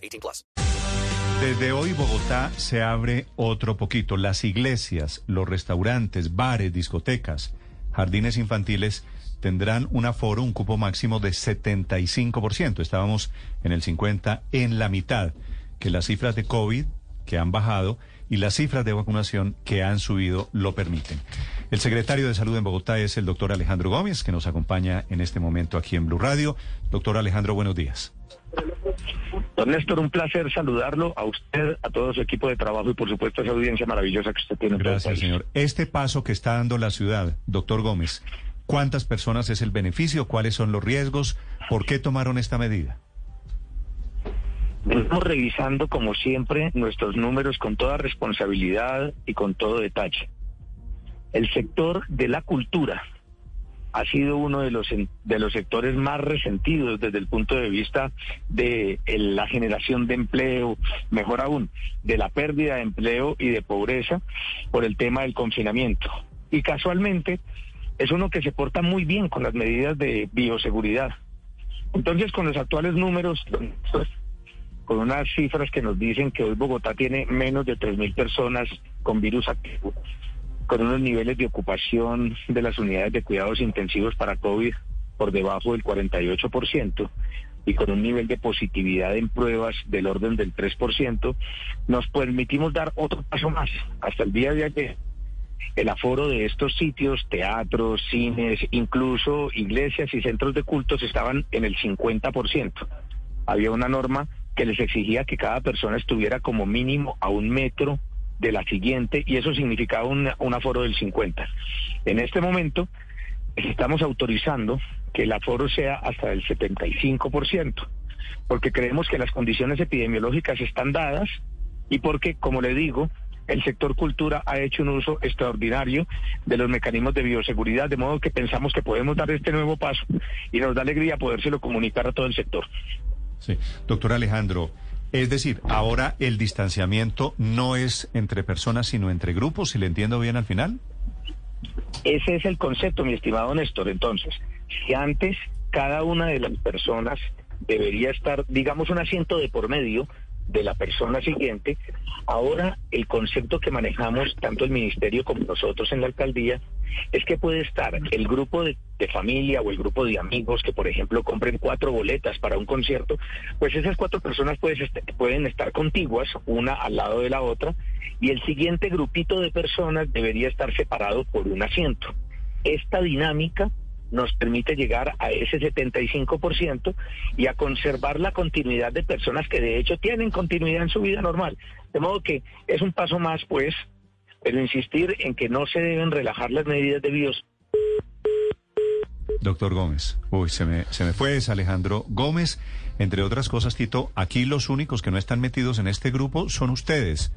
18 plus. Desde hoy Bogotá se abre otro poquito. Las iglesias, los restaurantes, bares, discotecas, jardines infantiles tendrán un aforo, un cupo máximo de 75%. Estábamos en el 50, en la mitad, que las cifras de COVID que han bajado y las cifras de vacunación que han subido lo permiten. El secretario de Salud en Bogotá es el doctor Alejandro Gómez, que nos acompaña en este momento aquí en Blue Radio. Doctor Alejandro, buenos días. Don Néstor, un placer saludarlo a usted, a todo su equipo de trabajo y por supuesto a esa audiencia maravillosa que usted tiene. Gracias, señor. Este paso que está dando la ciudad, doctor Gómez, ¿cuántas personas es el beneficio? ¿Cuáles son los riesgos? ¿Por qué tomaron esta medida? Estamos revisando, como siempre, nuestros números con toda responsabilidad y con todo detalle. El sector de la cultura ha sido uno de los, de los sectores más resentidos desde el punto de vista de la generación de empleo, mejor aún, de la pérdida de empleo y de pobreza por el tema del confinamiento. Y casualmente es uno que se porta muy bien con las medidas de bioseguridad. Entonces, con los actuales números, con unas cifras que nos dicen que hoy Bogotá tiene menos de 3.000 personas con virus activo, con unos niveles de ocupación de las unidades de cuidados intensivos para COVID por debajo del 48% y con un nivel de positividad en pruebas del orden del 3%, nos permitimos dar otro paso más. Hasta el día de ayer, el aforo de estos sitios, teatros, cines, incluso iglesias y centros de cultos estaban en el 50%. Había una norma que les exigía que cada persona estuviera como mínimo a un metro de la siguiente y eso significaba un, un aforo del 50. En este momento estamos autorizando que el aforo sea hasta el 75%, porque creemos que las condiciones epidemiológicas están dadas y porque, como le digo, el sector cultura ha hecho un uso extraordinario de los mecanismos de bioseguridad, de modo que pensamos que podemos dar este nuevo paso y nos da alegría podérselo comunicar a todo el sector. Sí. Doctor Alejandro, es decir, ahora el distanciamiento no es entre personas, sino entre grupos, si le entiendo bien al final. Ese es el concepto, mi estimado Néstor. Entonces, si antes cada una de las personas debería estar, digamos, un asiento de por medio de la persona siguiente, ahora el concepto que manejamos tanto el ministerio como nosotros en la alcaldía es que puede estar el grupo de, familia o el grupo de amigos que, por ejemplo, compren cuatro boletas para un concierto, pues esas cuatro personas pueden estar contiguas, una al lado de la otra, y el siguiente grupito de personas debería estar separado por un asiento. Esta dinámica nos permite llegar a ese 75% y a conservar la continuidad de personas que de hecho tienen continuidad en su vida normal. De modo que es un paso más, pues, pero insistir en que no se deben relajar las medidas de bios. Doctor Gómez. Uy, se me, se me fue, es Alejandro Gómez. Entre otras cosas, Tito, aquí los únicos que no están metidos en este grupo son ustedes.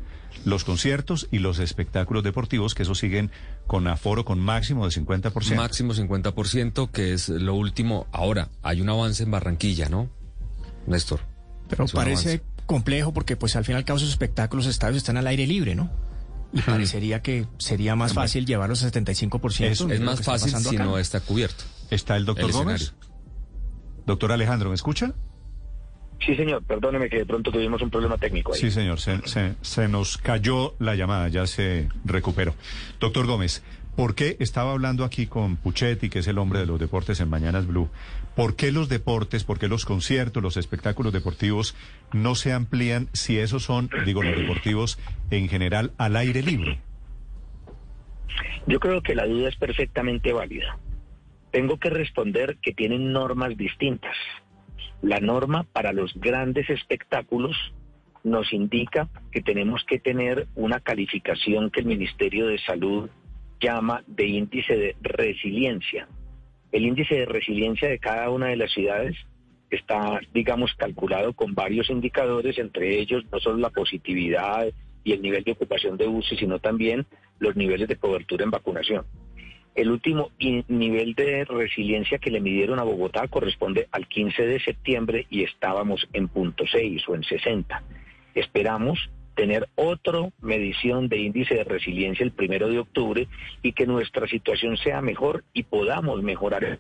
Los conciertos y los espectáculos deportivos, que eso siguen con aforo con máximo de 50%. Máximo 50%, que es lo último. Ahora, hay un avance en Barranquilla, ¿no? Néstor. Pero parece complejo porque pues al fin y al cabo esos espectáculos, estadios están al aire libre, ¿no? Y parecería que sería más fácil llevarlos a 75%. Eso de Es lo más fácil si acá. no está cubierto. ¿Está el doctor El Gómez? escenario. Doctor Alejandro, ¿me escucha? Sí, señor, perdóneme que de pronto tuvimos un problema técnico ahí. Sí, señor, se, se- se nos cayó la llamada, ya se recuperó. Doctor Gómez, ¿por qué estaba hablando aquí con Puchetti, que es el hombre de los deportes en Mañanas Blue? ¿Por qué los deportes, por qué los conciertos, los espectáculos deportivos no se amplían si esos son, digo, los deportivos en general al aire libre? Yo creo que la duda es perfectamente válida. Tengo que responder que tienen normas distintas. La norma para los grandes espectáculos nos indica que tenemos que tener una calificación que el Ministerio de Salud llama de índice de resiliencia. El índice de resiliencia de cada una de las ciudades está, digamos, calculado con varios indicadores, entre ellos no solo la positividad y el nivel de ocupación de UCI, sino también los niveles de cobertura en vacunación. El último nivel de resiliencia que le midieron a Bogotá corresponde al 15 de septiembre y estábamos en punto 6 o en 60. Esperamos tener otra medición de índice de resiliencia el primero de octubre y que nuestra situación sea mejor y podamos mejorar.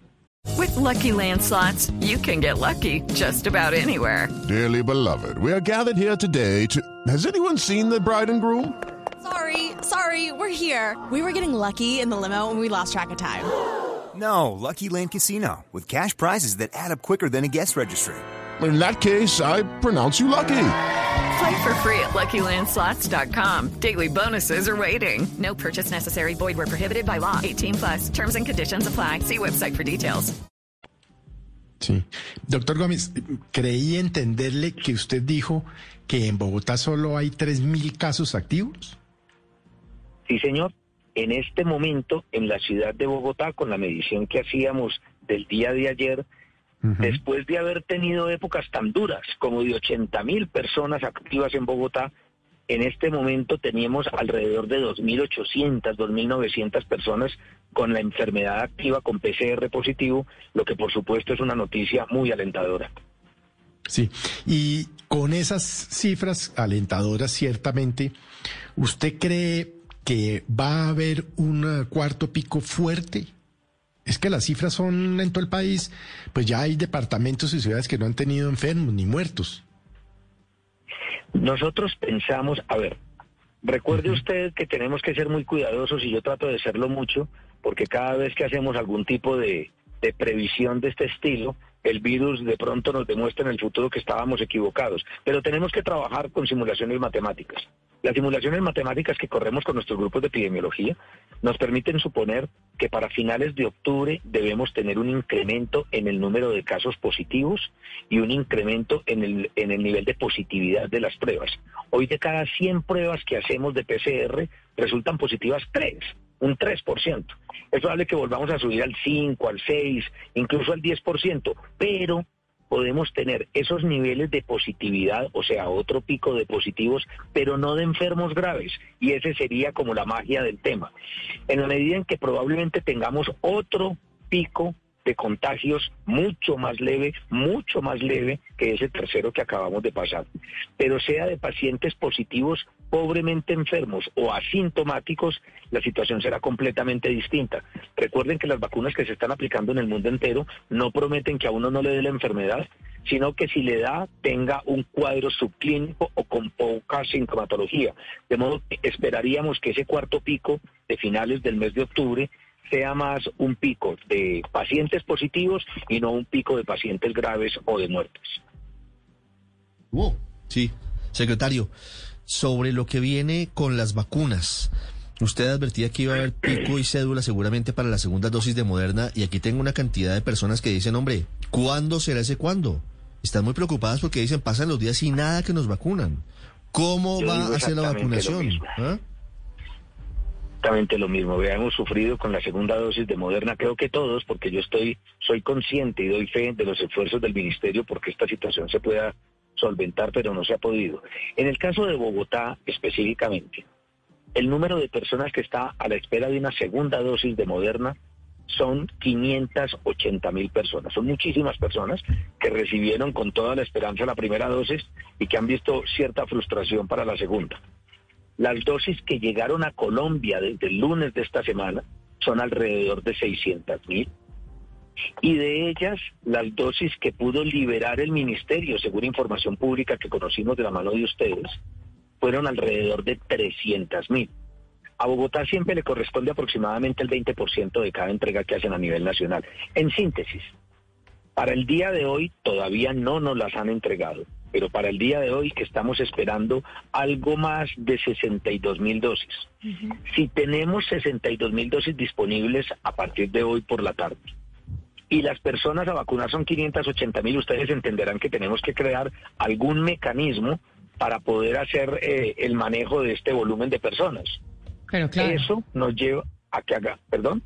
With Lucky Land slots, you can get lucky just about anywhere. Dearly beloved, we are gathered here today to. Has anyone seen the bride and groom? Sorry, sorry, we're here. We were getting lucky in the limo and we lost track of time. No, Lucky Land Casino, with cash prizes that add up quicker than a guest registry. In that case, I pronounce you lucky. Play for free at LuckyLandSlots.com. Daily bonuses are waiting. No purchase necessary. Void where prohibited by law. 18 plus. Terms and conditions apply. See website for details. Sí. Doctor Gómez, creí entenderle que usted dijo que en Bogotá solo hay 3.000 casos activos. Sí, señor. En este momento, en la ciudad de Bogotá, con la medición que hacíamos del día de ayer, después de haber tenido épocas tan duras como de 80 mil personas activas en Bogotá, en este momento teníamos alrededor de 2.800, 2.900 personas con la enfermedad activa con PCR positivo, lo que por supuesto es una noticia muy alentadora. Sí. Y con esas cifras alentadoras, ciertamente, ¿usted cree que va a haber un cuarto pico fuerte? Es que las cifras son en todo el país, pues ya hay departamentos y ciudades que no han tenido enfermos ni muertos. Nosotros pensamos, a ver, recuerde usted que tenemos que ser muy cuidadosos y yo trato de serlo mucho, porque cada vez que hacemos algún tipo de, de previsión de este estilo, el virus de pronto nos demuestra en el futuro que estábamos equivocados. Pero tenemos que trabajar con simulaciones matemáticas. Las simulaciones matemáticas que corremos con nuestros grupos de epidemiología nos permiten suponer que para finales de octubre debemos tener un incremento en el número de casos positivos y un incremento en el, en el nivel de positividad de las pruebas. Hoy de cada 100 pruebas que hacemos de PCR resultan positivas 3, un 3%. Es probable que volvamos a subir al 5, al 6, incluso al 10%, pero podemos tener esos niveles de positividad, o sea, otro pico de positivos, pero no de enfermos graves. Y ese sería como la magia del tema. En la medida en que probablemente tengamos otro pico de contagios mucho más leve, mucho más leve que ese tercero que acabamos de pasar. Pero sea de pacientes positivos pobremente enfermos o asintomáticos, la situación será completamente distinta. Recuerden que las vacunas que se están aplicando en el mundo entero no prometen que a uno no le dé la enfermedad, sino que si le da tenga un cuadro subclínico o con poca sintomatología. De modo que esperaríamos que ese cuarto pico de finales del mes de octubre sea más un pico de pacientes positivos y no un pico de pacientes graves o de muertes. Sí, secretario, sobre lo que viene con las vacunas. Usted advertía que iba a haber pico y cédula seguramente para la segunda dosis de Moderna y aquí tengo una cantidad de personas que dicen, hombre, ¿cuándo será ese cuándo? Están muy preocupadas porque dicen, pasan los días y nada que nos vacunan. ¿Cómo Yo va a ser la lo vacunación? ¿Ah? exactamente lo mismo. Vea, hemos sufrido con la segunda dosis de Moderna, creo que todos, porque yo estoy, soy consciente y doy fe de los esfuerzos del ministerio porque esta situación se pueda solventar, pero no se ha podido. En el caso de Bogotá específicamente, el número de personas que está a la espera de una segunda dosis de Moderna son 580 mil personas. Son muchísimas personas que recibieron con toda la esperanza la primera dosis y que han visto cierta frustración para la segunda. Las dosis que llegaron a Colombia desde el lunes de esta semana son alrededor de 600 mil. Y de ellas, las dosis que pudo liberar el ministerio, según información pública que conocimos de la mano de ustedes, fueron alrededor de 300 mil. A Bogotá siempre le corresponde aproximadamente el 20% de cada entrega que hacen a nivel nacional. En síntesis, para el día de hoy todavía no nos las han entregado, pero para el día de hoy estamos esperando algo más de 62 mil dosis. Si tenemos 62 mil dosis disponibles a partir de hoy por la tarde y las personas a vacunar son 580 mil, ustedes entenderán que tenemos que crear algún mecanismo para poder hacer eh, el manejo de este volumen de personas. Pero claro. Eso nos lleva a que haga, perdón.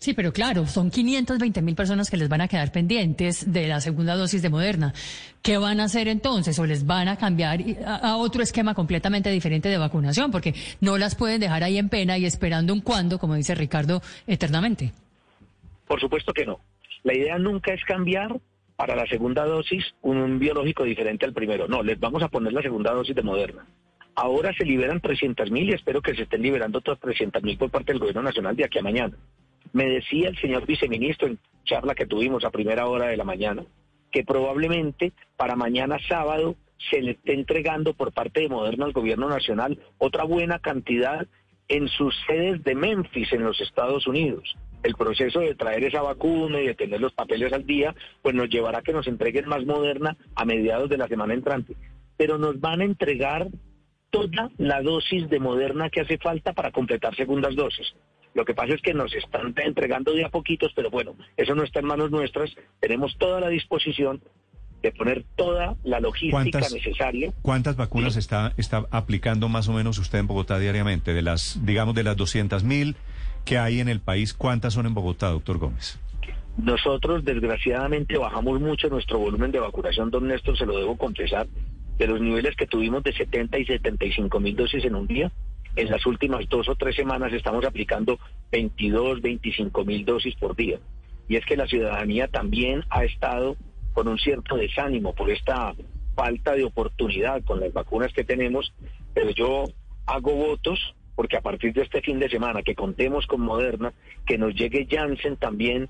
Sí, pero claro, son 520 mil personas que les van a quedar pendientes de la segunda dosis de Moderna. ¿Qué van a hacer entonces? ¿O les van a cambiar a, a, otro esquema completamente diferente de vacunación? Porque no las pueden dejar ahí en pena y esperando un cuándo, como dice Ricardo, eternamente. Por supuesto que no. La idea nunca es cambiar para la segunda dosis un biológico diferente al primero. No, les vamos a poner la segunda dosis de Moderna. Ahora se liberan 300 mil y espero que se estén liberando otras 300 mil por parte del Gobierno Nacional de aquí a mañana. Me decía el señor viceministro en charla que tuvimos a primera hora de la mañana que probablemente para mañana sábado se le esté entregando por parte de Moderna al gobierno nacional otra buena cantidad en sus sedes de Memphis en los Estados Unidos. El proceso de traer esa vacuna y de tener los papeles al día, pues nos llevará a que nos entreguen más Moderna a mediados de la semana entrante. Pero nos van a entregar toda la dosis de Moderna que hace falta para completar segundas dosis. Lo que pasa es que nos están entregando de a poquitos, pero bueno, eso no está en manos nuestras. Tenemos toda la disposición de poner toda la logística necesaria. ¿Cuántas vacunas está, está aplicando más o menos usted en Bogotá diariamente? De las, digamos, de las 200 mil que hay en el país, ¿cuántas son en Bogotá, doctor Gómez? Nosotros, desgraciadamente, bajamos mucho nuestro volumen de vacunación, don Néstor, se lo debo confesar, de los niveles que tuvimos de 70 y 75 mil dosis en un día en las últimas dos o tres semanas estamos aplicando 22, 25 mil dosis por día. Y es que la ciudadanía también ha estado con un cierto desánimo por esta falta de oportunidad con las vacunas que tenemos, pero yo hago votos porque a partir de este fin de semana que contemos con Moderna, que nos llegue Janssen también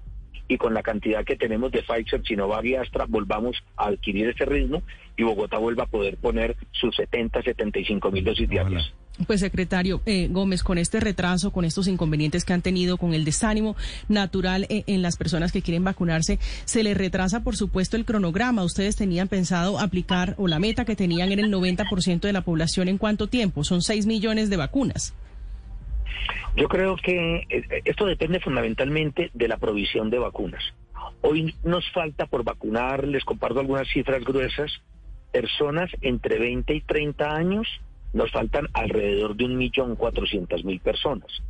y con la cantidad que tenemos de Pfizer, Sinovac y Astra, volvamos a adquirir ese ritmo y Bogotá vuelva a poder poner sus 70, 75 mil dosis diarias. Pues secretario eh, Gómez, con este retraso, con estos inconvenientes que han tenido, con el desánimo natural eh, en las personas que quieren vacunarse, se les retrasa, por supuesto, el cronograma. Ustedes tenían pensado aplicar, o la meta que tenían era el 90% de la población en cuánto tiempo? Son 6 millones de vacunas. Yo creo que eh, esto depende fundamentalmente de la provisión de vacunas. Hoy nos falta por vacunar, les comparto algunas cifras gruesas, personas entre 20 y 30 años nos faltan alrededor de un millón cuatrocientas mil personas.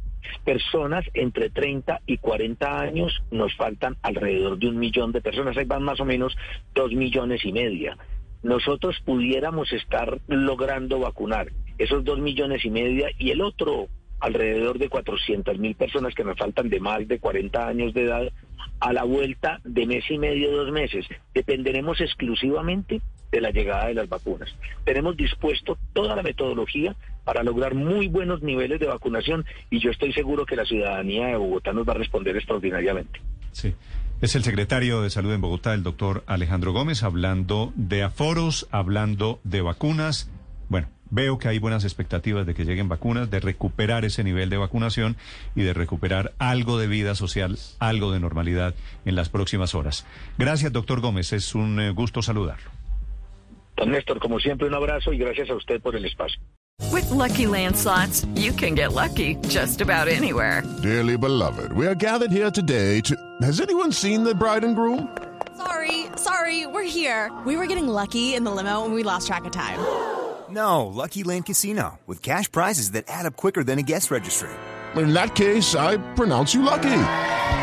Personas entre 30 y 40 años nos faltan alrededor de un millón de personas. Ahí van más o menos dos millones y media. Nosotros pudiéramos estar logrando vacunar esos dos millones y media y el otro alrededor de 400 mil personas que nos faltan de más de 40 años de edad a la vuelta de mes y medio, dos meses. Dependeremos exclusivamente de la llegada de las vacunas. Tenemos dispuesto toda la metodología para lograr muy buenos niveles de vacunación y yo estoy seguro que la ciudadanía de Bogotá nos va a responder extraordinariamente. Sí. Es el secretario de Salud en Bogotá, el doctor Alejandro Gómez, hablando de aforos, hablando de vacunas. Bueno, veo que hay buenas expectativas de que lleguen vacunas, de recuperar ese nivel de vacunación y de recuperar algo de vida social, algo de normalidad en las próximas horas. Gracias, doctor Gómez. Es un eh, gusto saludarlo. Don Néstor, como siempre, un abrazo y gracias a usted por el espacio. With lucky landslots, you can get lucky just about anywhere. Dearly beloved, we are gathered here today to. Has anyone seen the bride and groom? Sorry, sorry, we're here. We were getting lucky in the limo and we lost track of time. No, Lucky Land Casino, with cash prizes that add up quicker than a guest registry. In that case, I pronounce you lucky.